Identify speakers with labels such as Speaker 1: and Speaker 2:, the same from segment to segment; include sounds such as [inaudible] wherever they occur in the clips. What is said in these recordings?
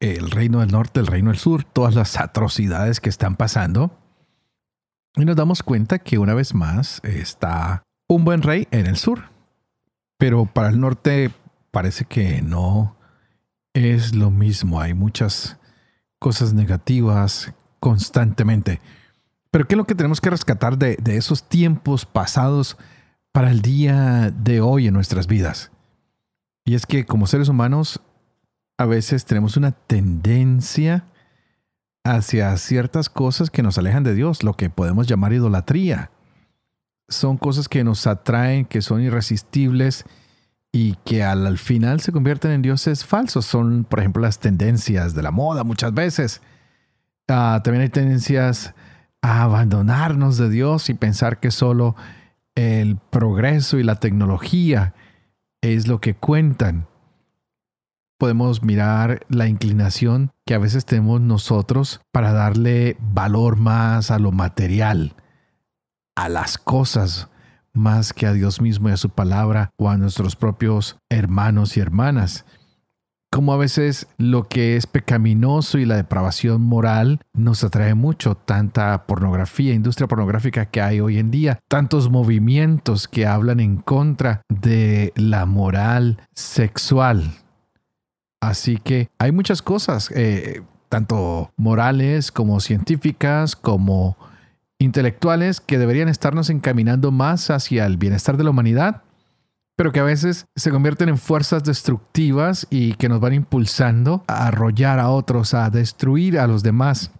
Speaker 1: el reino del norte, el reino del sur, todas las atrocidades que están pasando. Y nos damos cuenta que una vez más está un buen rey en el sur. Pero para el norte parece que no es lo mismo. Hay muchas cosas negativas constantemente. Pero ¿qué es lo que tenemos que rescatar de, de esos tiempos pasados para el día de hoy en nuestras vidas? Y es que como seres humanos a veces tenemos una tendencia hacia ciertas cosas que nos alejan de Dios, lo que podemos llamar idolatría. Son cosas que nos atraen, que son irresistibles y que al, final se convierten en dioses falsos. Son, por ejemplo, las tendencias de la moda muchas veces. Ah, también hay tendencias a abandonarnos de Dios y pensar que solo el progreso y la tecnología es lo que cuentan podemos mirar la inclinación que a veces tenemos nosotros para darle valor más a lo material, a las cosas, más que a Dios mismo y a su palabra o a nuestros propios hermanos y hermanas. Como a veces lo que es pecaminoso y la depravación moral nos atrae mucho, tanta pornografía, industria pornográfica que hay hoy en día, tantos movimientos que hablan en contra de la moral sexual, Así que hay muchas cosas, eh, tanto morales como científicas, como intelectuales, que deberían estarnos encaminando más hacia el bienestar de la humanidad, pero que a veces se convierten en fuerzas destructivas y que nos van impulsando a arrollar a otros, a destruir a los demás.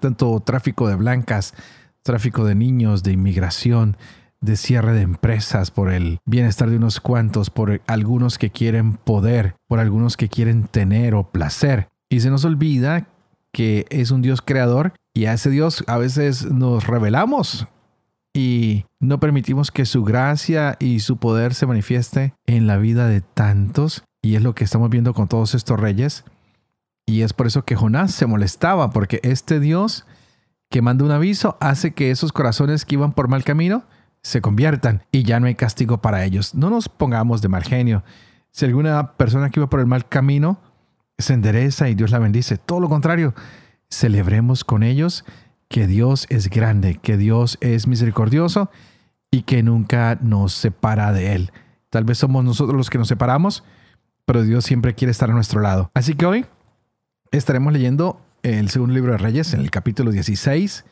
Speaker 1: Tanto tráfico de blancas, tráfico de niños, de inmigración, de cierre de empresas, por el bienestar de unos cuantos, por algunos que quieren poder, por algunos que quieren tener o placer. Y se nos olvida que es un Dios creador y a ese Dios a veces nos revelamos y no permitimos que su gracia y su poder se manifieste en la vida de tantos. Y es lo que estamos viendo con todos estos reyes. Y es por eso que Jonás se molestaba, porque este Dios que manda un aviso hace que esos corazones que iban por mal camino se conviertan y ya no hay castigo para ellos. No nos pongamos de mal genio. Si alguna persona que iba por el mal camino se endereza y Dios la bendice, todo lo contrario, celebremos con ellos que Dios es grande, que Dios es misericordioso y que nunca nos separa de Él. Tal vez somos nosotros los que nos separamos, pero Dios siempre quiere estar a nuestro lado. Así que hoy estaremos leyendo el segundo libro de Reyes en el capítulo 16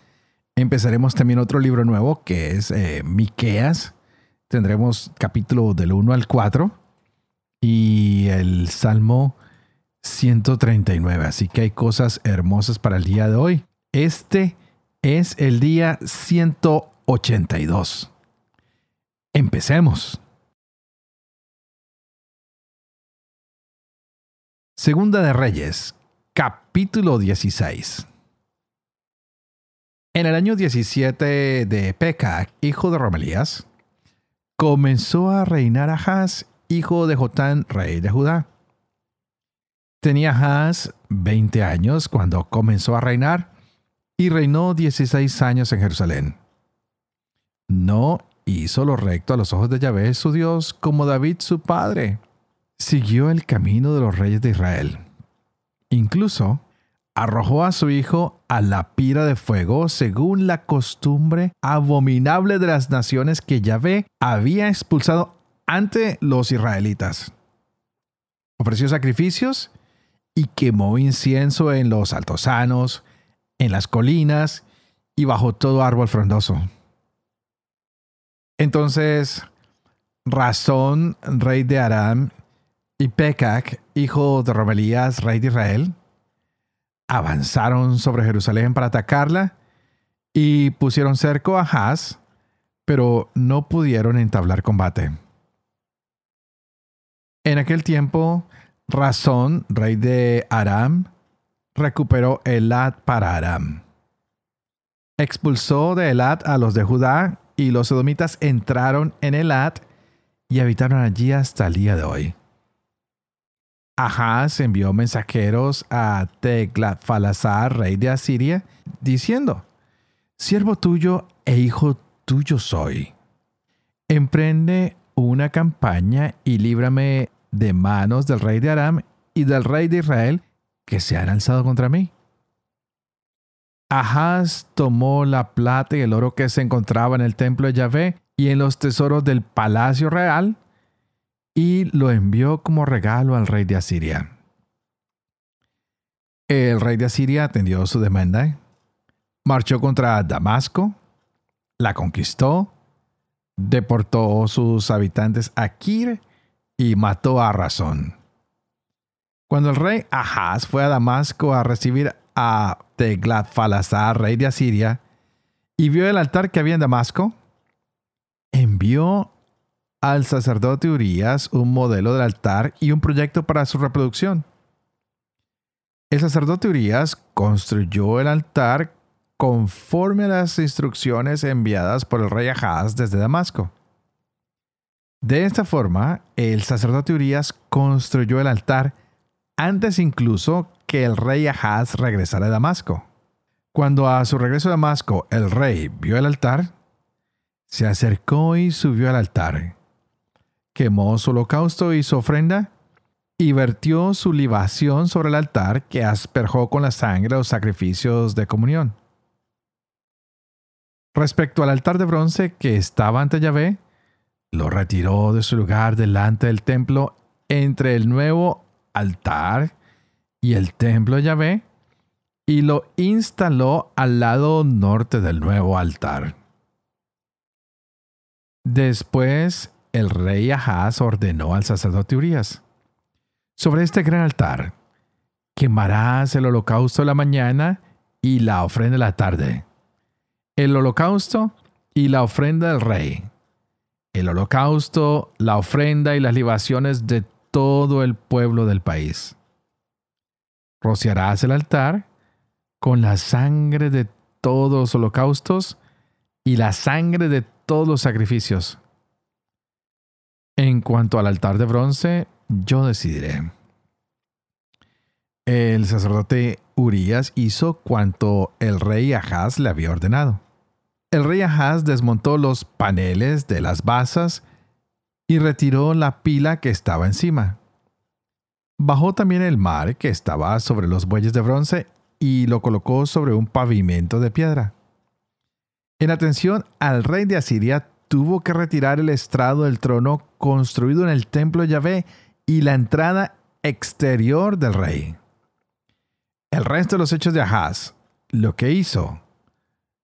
Speaker 1: Empezaremos también otro libro nuevo que es eh, Miqueas. Tendremos capítulo del 1 al 4 y el Salmo 139. Así que hay cosas hermosas para el día de hoy. Este es el día 182. Empecemos. Segunda de Reyes, capítulo 16. En el año 17 de Peca, hijo de Romelías, comenzó a reinar Ahaz, hijo de Jotán, rey de Judá. Tenía Ahaz 20 años cuando comenzó a reinar y reinó 16 años en Jerusalén. No hizo lo recto a los ojos de Yahvé, su Dios, como David su padre. Siguió el camino de los reyes de Israel. Incluso arrojó a su hijo a la pira de fuego según la costumbre abominable de las naciones que Yahvé había expulsado ante los israelitas. Ofreció sacrificios y quemó incienso en los altosanos, en las colinas y bajo todo árbol frondoso. Entonces, Razón, rey de Aram, y Pecac, hijo de Romelías, rey de Israel, avanzaron sobre Jerusalén para atacarla y pusieron cerco a Haz, pero no pudieron entablar combate. En aquel tiempo, Razón, rey de Aram, recuperó Elat para Aram. Expulsó de Elat a los de Judá y los edomitas entraron en Elat y habitaron allí hasta el día de hoy. Ahaz envió mensajeros a Teglatphalasar, rey de Asiria, diciendo, Siervo tuyo e hijo tuyo soy. Emprende una campaña y líbrame de manos del rey de Aram y del rey de Israel que se han alzado contra mí. Ahaz tomó la plata y el oro que se encontraba en el templo de Yahvé y en los tesoros del palacio real y lo envió como regalo al rey de Asiria. El rey de Asiria atendió su demanda, marchó contra Damasco, la conquistó, deportó sus habitantes a Kir y mató a Razón. Cuando el rey Ahaz fue a Damasco a recibir a Teglat-Falasar, rey de Asiria, y vio el altar que había en Damasco, envió al sacerdote Urias un modelo del altar y un proyecto para su reproducción. El sacerdote Urias construyó el altar conforme a las instrucciones enviadas por el rey Ahaz desde Damasco. De esta forma, el sacerdote Urias construyó el altar antes incluso que el rey Ahaz regresara a Damasco. Cuando a su regreso a Damasco el rey vio el altar, se acercó y subió al altar quemó su holocausto y su ofrenda, y vertió su libación sobre el altar que asperjó con la sangre los sacrificios de comunión. Respecto al altar de bronce que estaba ante Yahvé, lo retiró de su lugar delante del templo entre el nuevo altar y el templo de Yahvé, y lo instaló al lado norte del nuevo altar. Después el rey Ahaz ordenó al sacerdote Urias, sobre este gran altar, quemarás el holocausto de la mañana y la ofrenda de la tarde, el holocausto y la ofrenda del rey, el holocausto, la ofrenda y las libaciones de todo el pueblo del país. Rociarás el altar con la sangre de todos los holocaustos y la sangre de todos los sacrificios en cuanto al altar de bronce, yo decidiré. El sacerdote Urias hizo cuanto el rey Ahaz le había ordenado. El rey Ahaz desmontó los paneles de las basas y retiró la pila que estaba encima. Bajó también el mar que estaba sobre los bueyes de bronce y lo colocó sobre un pavimento de piedra. En atención al rey de Asiria tuvo que retirar el estrado del trono construido en el templo de Yahvé y la entrada exterior del rey. El resto de los hechos de Ahaz, lo que hizo,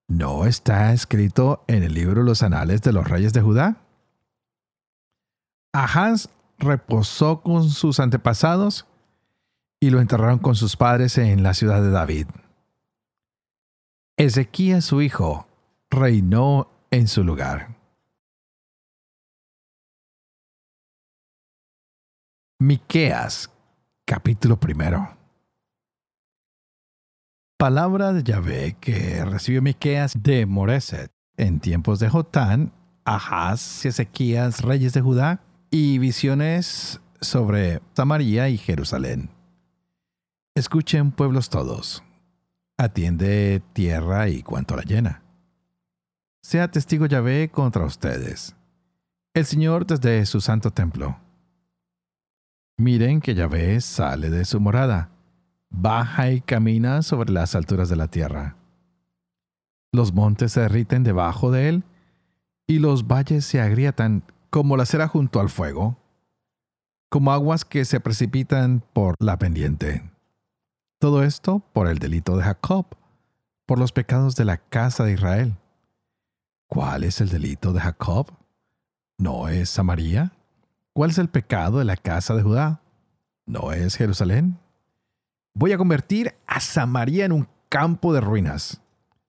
Speaker 1: ¿no está escrito en el libro Los Anales de los Reyes de Judá? Ahaz reposó con sus antepasados y lo enterraron con sus padres en la ciudad de David. Ezequías su hijo reinó en su lugar. Miqueas, capítulo primero. Palabra de Yahvé que recibió Miqueas de Moreset en tiempos de Jotán, Ahaz y Ezequías, reyes de Judá, y visiones sobre Samaria y Jerusalén. Escuchen pueblos todos. Atiende tierra y cuanto la llena. Sea testigo Yahvé contra ustedes. El Señor desde su santo templo Miren que Yahvé sale de su morada, baja y camina sobre las alturas de la tierra. Los montes se derriten debajo de él, y los valles se agrietan como la cera junto al fuego, como aguas que se precipitan por la pendiente. Todo esto por el delito de Jacob, por los pecados de la casa de Israel. ¿Cuál es el delito de Jacob? ¿No es Samaria? ¿Cuál es el pecado de la casa de Judá? ¿No es Jerusalén? Voy a convertir a Samaria en un campo de ruinas,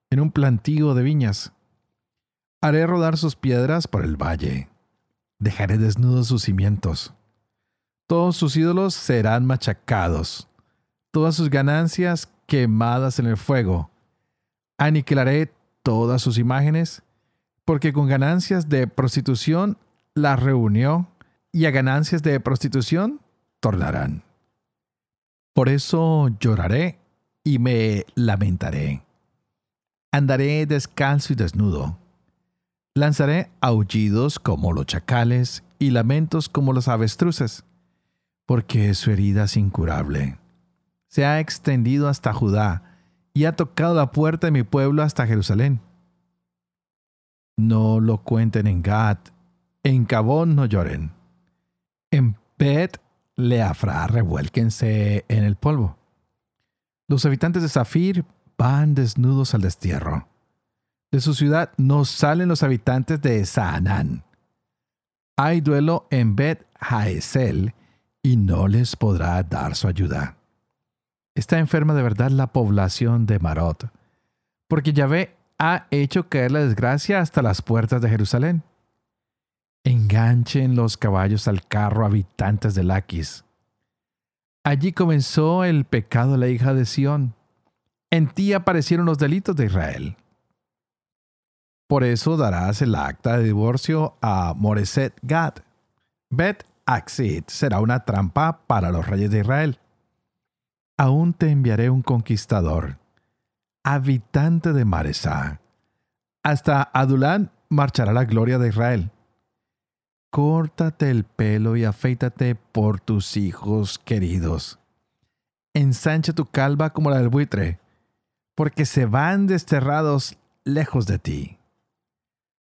Speaker 1: en un plantío de viñas. Haré rodar sus piedras por el valle. Dejaré desnudos sus cimientos. Todos sus ídolos serán machacados. todas sus ganancias quemadas en el fuego. Aniquilaré todas sus imágenes, porque con ganancias de prostitución las reunió y a ganancias de prostitución tornarán. Por eso lloraré y me lamentaré. Andaré descalzo y desnudo. Lanzaré aullidos como los chacales y lamentos como los avestruces, porque su herida es incurable. Se ha extendido hasta Judá y ha tocado la puerta de mi pueblo hasta Jerusalén. No lo cuenten en Gad, en Cabón no lloren. En Bet Leafra revuélquense en el polvo. Los habitantes de Zafir van desnudos al destierro. De su ciudad no salen los habitantes de Saanán. Hay duelo en Bet Haesel y no les podrá dar su ayuda. Está enferma de verdad la población de Marot, porque Yahvé ha hecho caer la desgracia hasta las puertas de Jerusalén. Enganchen los caballos al carro habitantes de Laquis. Allí comenzó el pecado de la hija de Sión. En ti aparecieron los delitos de Israel. Por eso darás el acta de divorcio a Moreset Gad. Bet Axit será una trampa para los reyes de Israel. Aún te enviaré un conquistador, habitante de Maresá. Hasta Adulán marchará la gloria de Israel. Córtate el pelo y afeítate por tus hijos queridos. Ensancha tu calva como la del buitre, porque se van desterrados lejos de ti.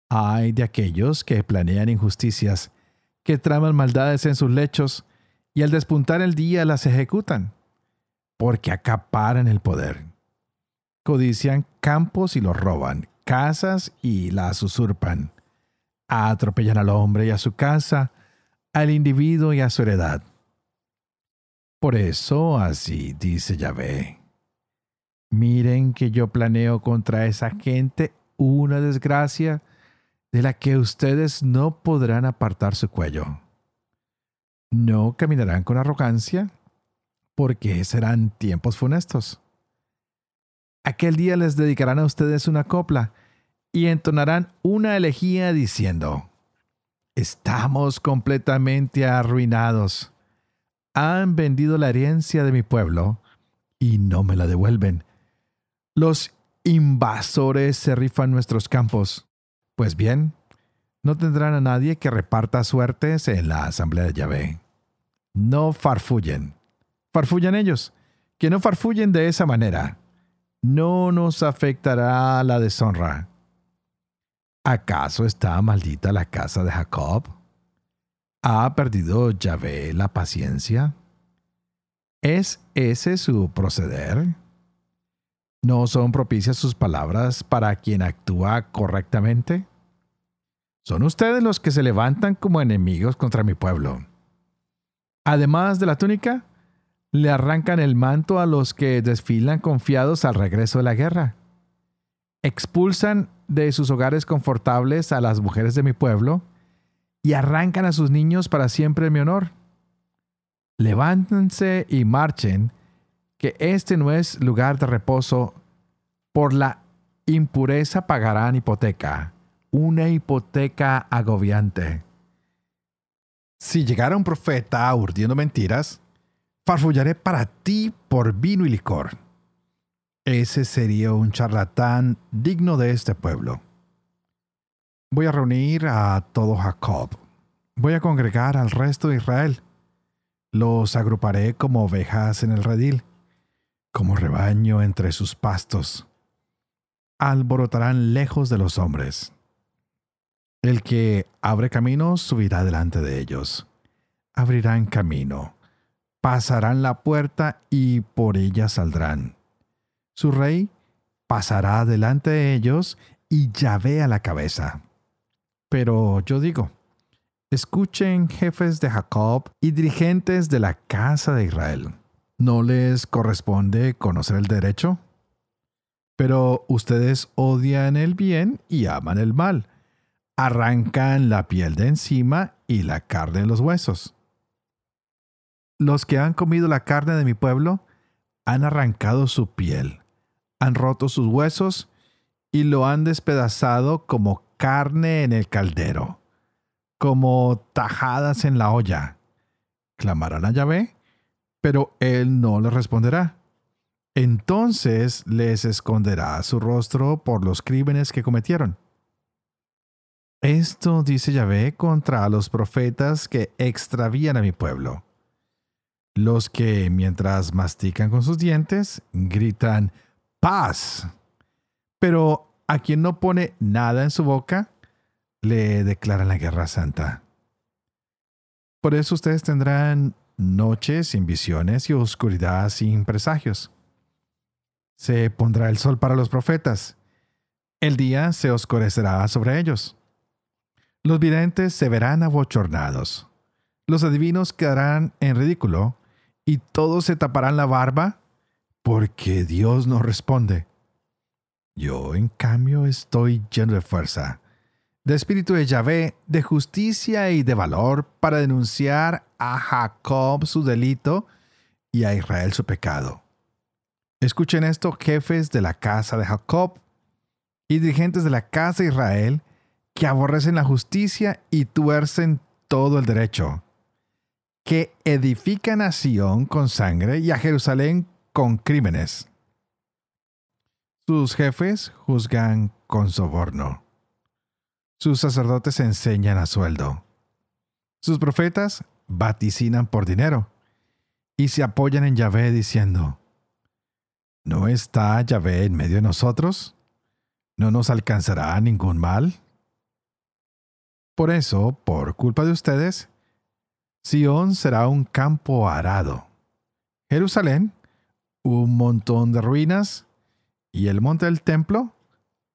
Speaker 1: Ay de aquellos que planean injusticias, que traman maldades en sus lechos, y al despuntar el día las ejecutan, porque acaparan el poder. Codician campos y los roban, casas y las usurpan atropellan al hombre y a su casa, al individuo y a su heredad. Por eso así dice Yahvé. Miren que yo planeo contra esa gente una desgracia de la que ustedes no podrán apartar su cuello. No caminarán con arrogancia, porque serán tiempos funestos. Aquel día les dedicarán a ustedes una copla y entonarán una elegía diciendo, Estamos completamente arruinados. Han vendido la herencia de mi pueblo y no me la devuelven. Los invasores se rifan nuestros campos. Pues bien, no tendrán a nadie que reparta suertes en la asamblea de Yahvé. No farfullen. Farfullan ellos. Que no farfullen de esa manera. No nos afectará la deshonra. ¿Acaso está maldita la casa de Jacob? ¿Ha perdido Yahvé la paciencia? ¿Es ese su proceder? ¿No son propicias sus palabras para quien actúa correctamente? Son ustedes los que se levantan como enemigos contra mi pueblo. Además de la túnica, le arrancan el manto a los que desfilan confiados al regreso de la guerra. Expulsan de sus hogares confortables a las mujeres de mi pueblo y arrancan a sus niños para siempre en mi honor. Levántense y marchen, que este no es lugar de reposo. Por la impureza pagarán hipoteca, una hipoteca agobiante. Si llegara un profeta urdiendo mentiras, farfullaré para ti por vino y licor ese sería un charlatán digno de este pueblo. Voy a reunir a todo Jacob. Voy a congregar al resto de Israel. Los agruparé como ovejas en el redil, como rebaño entre sus pastos. Alborotarán lejos de los hombres. El que abre camino subirá delante de ellos. Abrirán camino. Pasarán la puerta y por ella saldrán su rey pasará delante de ellos y Yahvé a la cabeza. Pero yo digo, escuchen jefes de Jacob y dirigentes de la casa de Israel. ¿No les corresponde conocer el derecho? Pero ustedes odian el bien y aman el mal. Arrancan la piel de encima y la carne de los huesos. Los que han comido la carne de mi pueblo han arrancado su piel, han roto sus huesos y lo han despedazado como carne en el caldero, como tajadas en la olla. Clamarán a Yahvé, pero él no les responderá. Entonces les esconderá su rostro por los crímenes que cometieron. Esto dice Yahvé contra los profetas que extravían a mi pueblo. Los que, mientras mastican con sus dientes, gritan paz. Pero a quien no pone nada en su boca, le declaran la guerra santa. Por eso ustedes tendrán noches sin visiones y oscuridad sin presagios. Se pondrá el sol para los profetas. El día se oscurecerá sobre ellos. Los videntes se verán abochornados. Los adivinos quedarán en ridículo y todos se taparán la barba porque Dios no responde. Yo, en cambio, estoy lleno de fuerza, de espíritu de Yahvé, de justicia y de valor para denunciar a Jacob su delito y a Israel su pecado. Escuchen esto, jefes de la casa de Jacob y dirigentes de la casa de Israel, que aborrecen la justicia y tuercen todo el derecho, que edifican a Sión con sangre y a Jerusalén con crímenes. Sus jefes juzgan con soborno. Sus sacerdotes enseñan a sueldo. Sus profetas vaticinan por dinero y se apoyan en Yahvé diciendo, ¿No está Yahvé en medio de nosotros? ¿No nos alcanzará ningún mal? Por eso, por culpa de ustedes, Sión será un campo arado. Jerusalén, un montón de ruinas, y el monte del templo,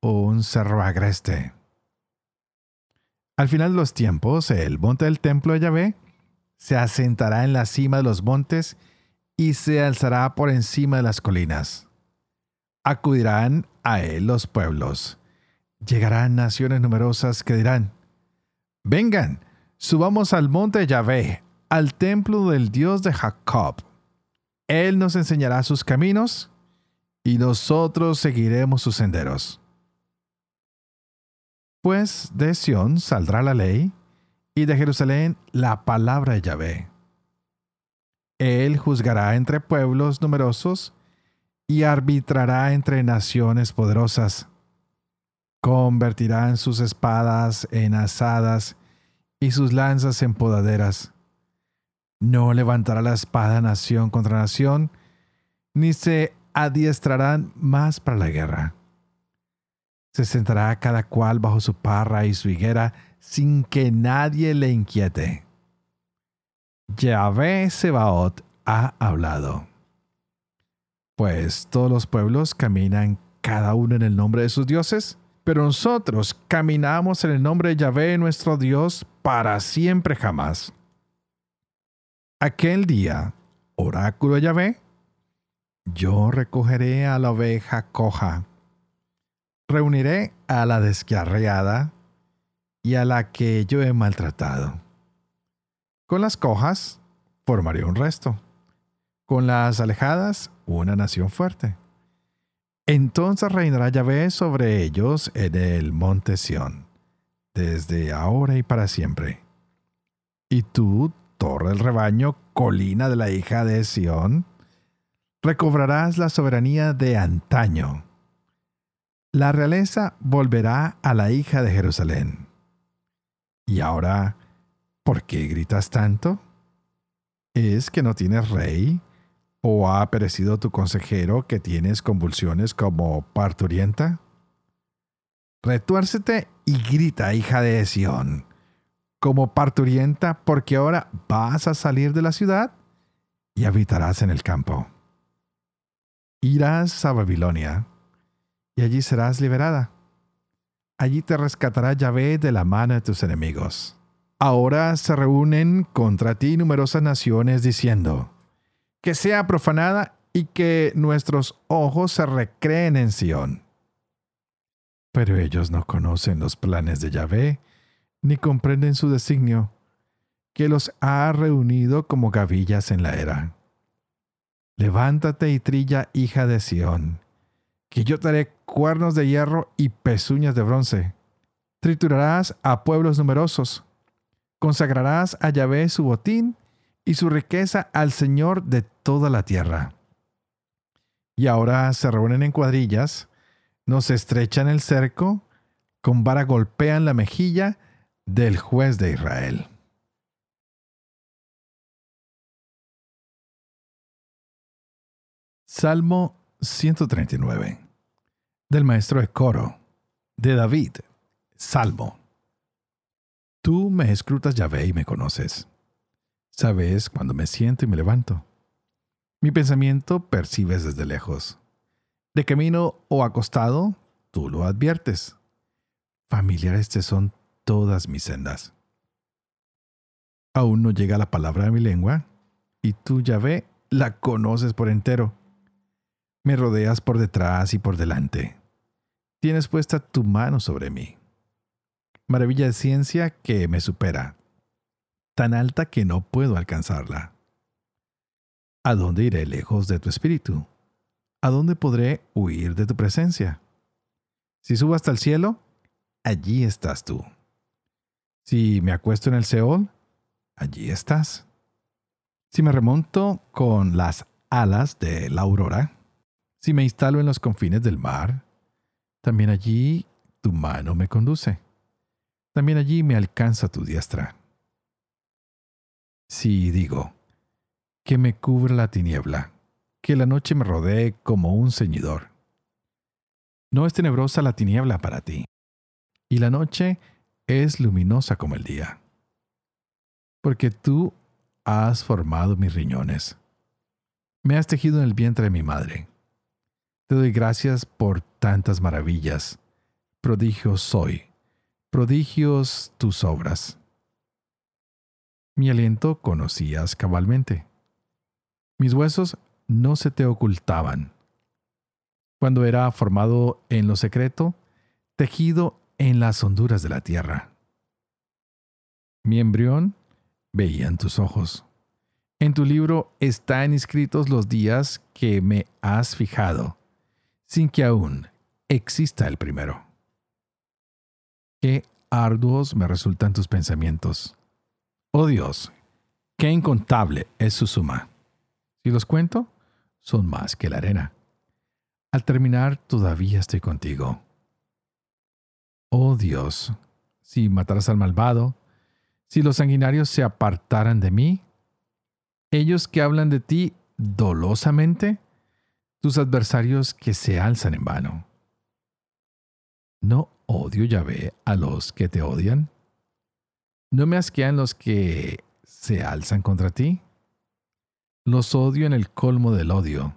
Speaker 1: un cerro agreste. Al final de los tiempos, el monte del templo de Yahvé se asentará en la cima de los montes y se alzará por encima de las colinas. Acudirán a él los pueblos. Llegarán naciones numerosas que dirán, Vengan, subamos al monte de Yahvé, al templo del Dios de Jacob. Él nos enseñará sus caminos y nosotros seguiremos sus senderos. Pues de Sión saldrá la ley y de Jerusalén la palabra de Yahvé. Él juzgará entre pueblos numerosos y arbitrará entre naciones poderosas convertirán sus espadas en asadas y sus lanzas en podaderas. No levantará la espada nación contra nación, ni se adiestrarán más para la guerra. Se sentará cada cual bajo su parra y su higuera sin que nadie le inquiete. Yahvé Sebaot ha hablado. Pues todos los pueblos caminan cada uno en el nombre de sus dioses pero nosotros caminamos en el nombre de Yahvé nuestro Dios para siempre jamás. Aquel día, oráculo Yahvé, yo recogeré a la oveja coja, reuniré a la descarriada y a la que yo he maltratado. Con las cojas formaré un resto, con las alejadas una nación fuerte. Entonces reinará Yahvé sobre ellos en el monte Sión, desde ahora y para siempre. Y tú, torre del rebaño, colina de la hija de Sión, recobrarás la soberanía de antaño. La realeza volverá a la hija de Jerusalén. Y ahora, ¿por qué gritas tanto? ¿Es que no tienes rey? ¿O ha perecido tu consejero que tienes convulsiones como parturienta? Retuércete y grita, hija de Sión, como parturienta, porque ahora vas a salir de la ciudad y habitarás en el campo. Irás a Babilonia y allí serás liberada. Allí te rescatará Yahvé de la mano de tus enemigos. Ahora se reúnen contra ti numerosas naciones diciendo, que sea profanada y que nuestros ojos se recreen en Sión. Pero ellos no conocen los planes de Yahvé, ni comprenden su designio, que los ha reunido como gavillas en la era. Levántate y trilla, hija de Sión, que yo te cuernos de hierro y pezuñas de bronce. Triturarás a pueblos numerosos. Consagrarás a Yahvé su botín y su riqueza al Señor de toda la tierra. Y ahora se reúnen en cuadrillas, nos estrechan el cerco, con vara golpean la mejilla del juez de Israel. Salmo 139 del maestro de coro de David. Salmo. Tú me escrutas, Yahvé, y me conoces. Sabes cuando me siento y me levanto. Mi pensamiento percibes desde lejos. De camino o acostado, tú lo adviertes. Familiares te son todas mis sendas. Aún no llega la palabra a mi lengua, y tú, Yahvé, la conoces por entero. Me rodeas por detrás y por delante. Tienes puesta tu mano sobre mí. Maravilla de ciencia que me supera tan alta que no puedo alcanzarla. ¿A dónde iré lejos de tu espíritu? ¿A dónde podré huir de tu presencia? Si subo hasta el cielo, allí estás tú. Si me acuesto en el Seol, allí estás. Si me remonto con las alas de la aurora, si me instalo en los confines del mar, también allí tu mano me conduce. También allí me alcanza tu diestra. Si digo, que me cubra la tiniebla, que la noche me rodee como un ceñidor. No es tenebrosa la tiniebla para ti, y la noche es luminosa como el día. Porque tú has formado mis riñones. Me has tejido en el vientre de mi madre. Te doy gracias por tantas maravillas. Prodigios soy. Prodigios tus obras. Mi aliento conocías cabalmente. Mis huesos no se te ocultaban. Cuando era formado en lo secreto, tejido en las honduras de la tierra. Mi embrión veían tus ojos. En tu libro están inscritos los días que me has fijado, sin que aún exista el primero. Qué arduos me resultan tus pensamientos Oh Dios, qué incontable es su suma. Si los cuento, son más que la arena. Al terminar, todavía estoy contigo. Oh Dios, si mataras al malvado, si los sanguinarios se apartaran de mí, ellos que hablan de ti dolosamente, tus adversarios que se alzan en vano. ¿No odio Yahvé a los que te odian? ¿No me asquean los que se alzan contra ti? Los odio en el colmo del odio,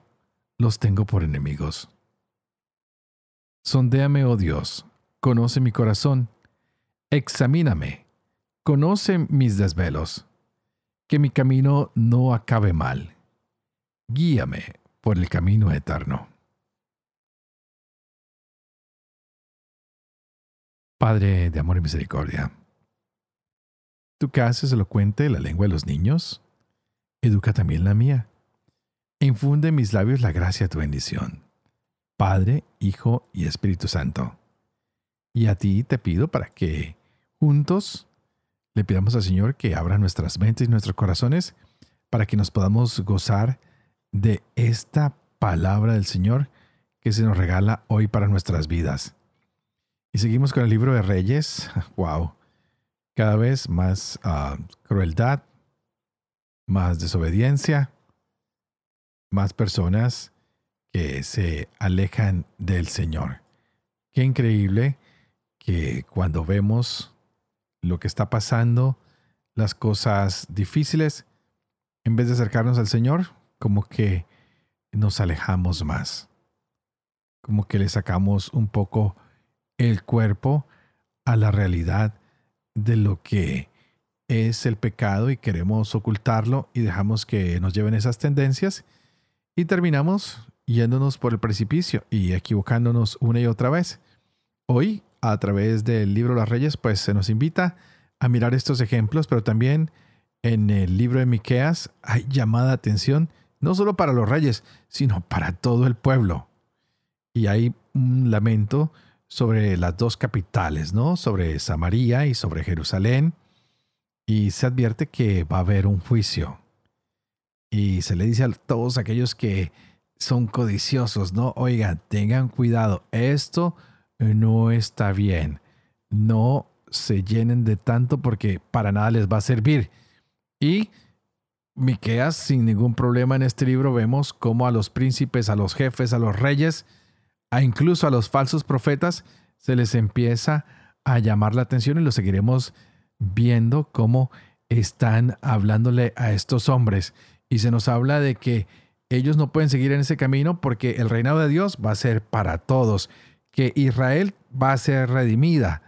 Speaker 1: los tengo por enemigos. Sondéame, oh Dios, conoce mi corazón, examíname, conoce mis desvelos, que mi camino no acabe mal. Guíame por el camino eterno. Padre de amor y misericordia, Tú que haces elocuente la lengua de los niños, educa también la mía. E infunde en mis labios la gracia de tu bendición. Padre, Hijo y Espíritu Santo. Y a ti te pido para que juntos le pidamos al Señor que abra nuestras mentes y nuestros corazones para que nos podamos gozar de esta palabra del Señor que se nos regala hoy para nuestras vidas. Y seguimos con el libro de Reyes. [laughs] ¡Wow! cada vez más ah, crueldad, más desobediencia, más personas que se alejan del Señor. Qué increíble que cuando vemos lo que está pasando, las cosas difíciles, en vez de acercarnos al Señor, como que nos alejamos más. Como que le sacamos un poco el cuerpo a la realidad de lo que es el pecado y queremos ocultarlo y dejamos que nos lleven esas tendencias y terminamos yéndonos por el precipicio y equivocándonos una y otra vez. Hoy, a través del libro Las Reyes, pues se nos invita a mirar estos ejemplos, pero también en el libro de Miqueas hay llamada atención no solo para los reyes, sino para todo el pueblo. Y hay un lamento sobre las dos capitales, ¿no? Sobre Samaria y sobre Jerusalén. Y se advierte que va a haber un juicio. Y se le dice a todos aquellos que son codiciosos, ¿no? Oigan, tengan cuidado, esto no está bien. No se llenen de tanto porque para nada les va a servir. Y Miqueas, sin ningún problema en este libro, vemos cómo a los príncipes, a los jefes, a los reyes, a incluso a los falsos profetas, se les empieza a llamar la atención y lo seguiremos viendo cómo están hablándole a estos hombres. Y se nos habla de que ellos no pueden seguir en ese camino porque el reinado de Dios va a ser para todos, que Israel va a ser redimida.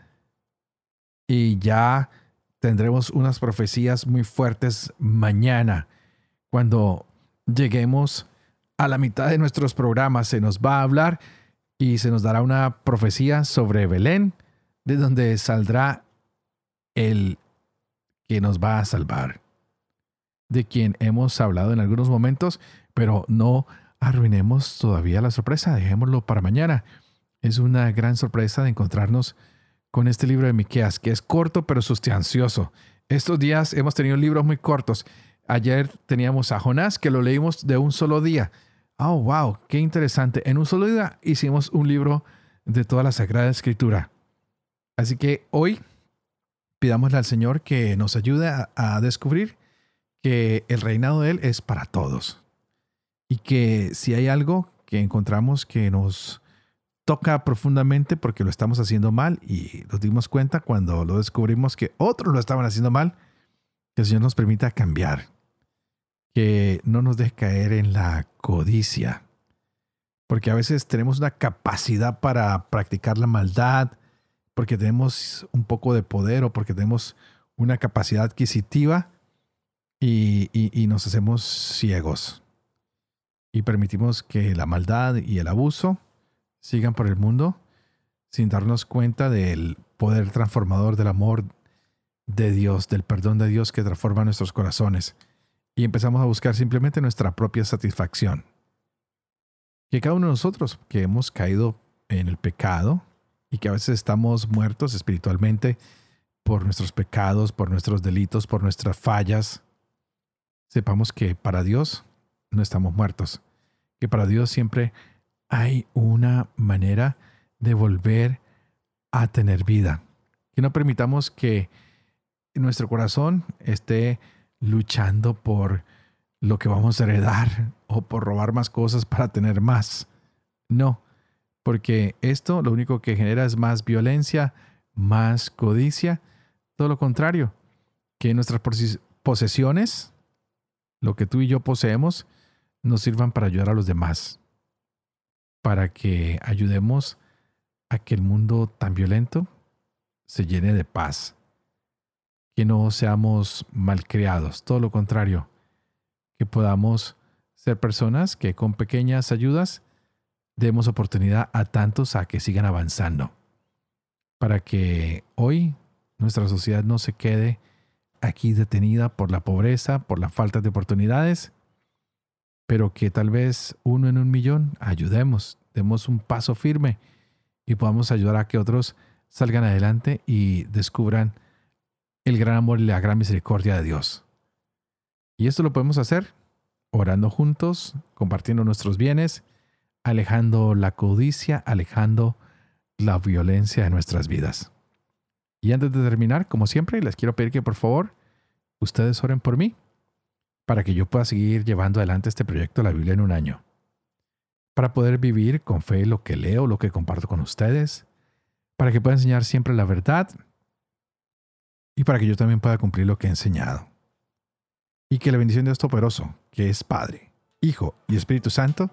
Speaker 1: Y ya tendremos unas profecías muy fuertes mañana. Cuando lleguemos a la mitad de nuestros programas se nos va a hablar y se nos dará una profecía sobre Belén, de donde saldrá el que nos va a salvar, de quien hemos hablado en algunos momentos, pero no arruinemos todavía la sorpresa, dejémoslo para mañana. Es una gran sorpresa de encontrarnos con este libro de Miqueas, que es corto pero sustancioso. Estos días hemos tenido libros muy cortos. Ayer teníamos a Jonás, que lo leímos de un solo día. Oh, wow, qué interesante. En un solo día hicimos un libro de toda la Sagrada Escritura. Así que hoy pidámosle al Señor que nos ayude a, a descubrir que el reinado de Él es para todos. Y que si hay algo que encontramos que nos toca profundamente porque lo estamos haciendo mal y nos dimos cuenta cuando lo descubrimos que otros lo estaban haciendo mal, que el Señor nos permita cambiar, que no nos deje caer en la codicia, porque a veces tenemos una capacidad para practicar la maldad, porque tenemos un poco de poder o porque tenemos una capacidad adquisitiva y, y nos hacemos ciegos. Y permitimos que la maldad y el abuso sigan por el mundo sin darnos cuenta del poder transformador del amor de Dios, del perdón de Dios que transforma nuestros corazones. Y empezamos a buscar simplemente nuestra propia satisfacción. Que cada uno de nosotros que hemos caído en el pecado y que a veces estamos muertos espiritualmente por nuestros pecados, por nuestros delitos, por nuestras fallas, sepamos que para Dios no estamos muertos, que para Dios siempre hay una manera de volver a tener vida. Que no permitamos que nuestro corazón esté luchando por lo que vamos a heredar o por robar más cosas para tener más. No, porque esto lo único que genera es más violencia, más codicia, todo lo contrario, que nuestras posesiones, lo que tú y yo poseemos, nos sirvan para ayudar a los demás para que ayudemos a que el mundo tan violento se llene de paz, que no seamos malcriados, todo lo contrario, que podamos ser personas que con pequeñas ayudas demos oportunidad a tantos a que sigan avanzando, para que hoy nuestra sociedad no se quede aquí detenida por la pobreza, por la falta de oportunidades, pero que tal vez uno en un millón ayudemos, demos un paso firme y podamos ayudar a que otros salgan adelante y descubran el gran amor y la gran misericordia de Dios. Y esto lo podemos hacer orando juntos, compartiendo nuestros bienes, alejando la codicia, alejando la violencia de nuestras vidas. Y antes de terminar, como siempre, les quiero pedir que por favor ustedes oren por mí para que yo pueda seguir llevando adelante este proyecto de la Biblia en un año. Para poder vivir con fe lo que leo, lo que comparto con ustedes, para que pueda enseñar siempre la verdad y para que yo también pueda cumplir lo que he enseñado. Y que la bendición de Dios Todopoderoso, que es Padre, Hijo y Espíritu Santo,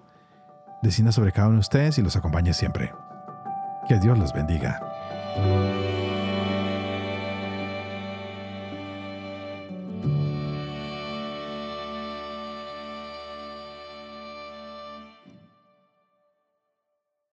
Speaker 1: descienda sobre cada uno de ustedes y los acompañe siempre. Que Dios los bendiga.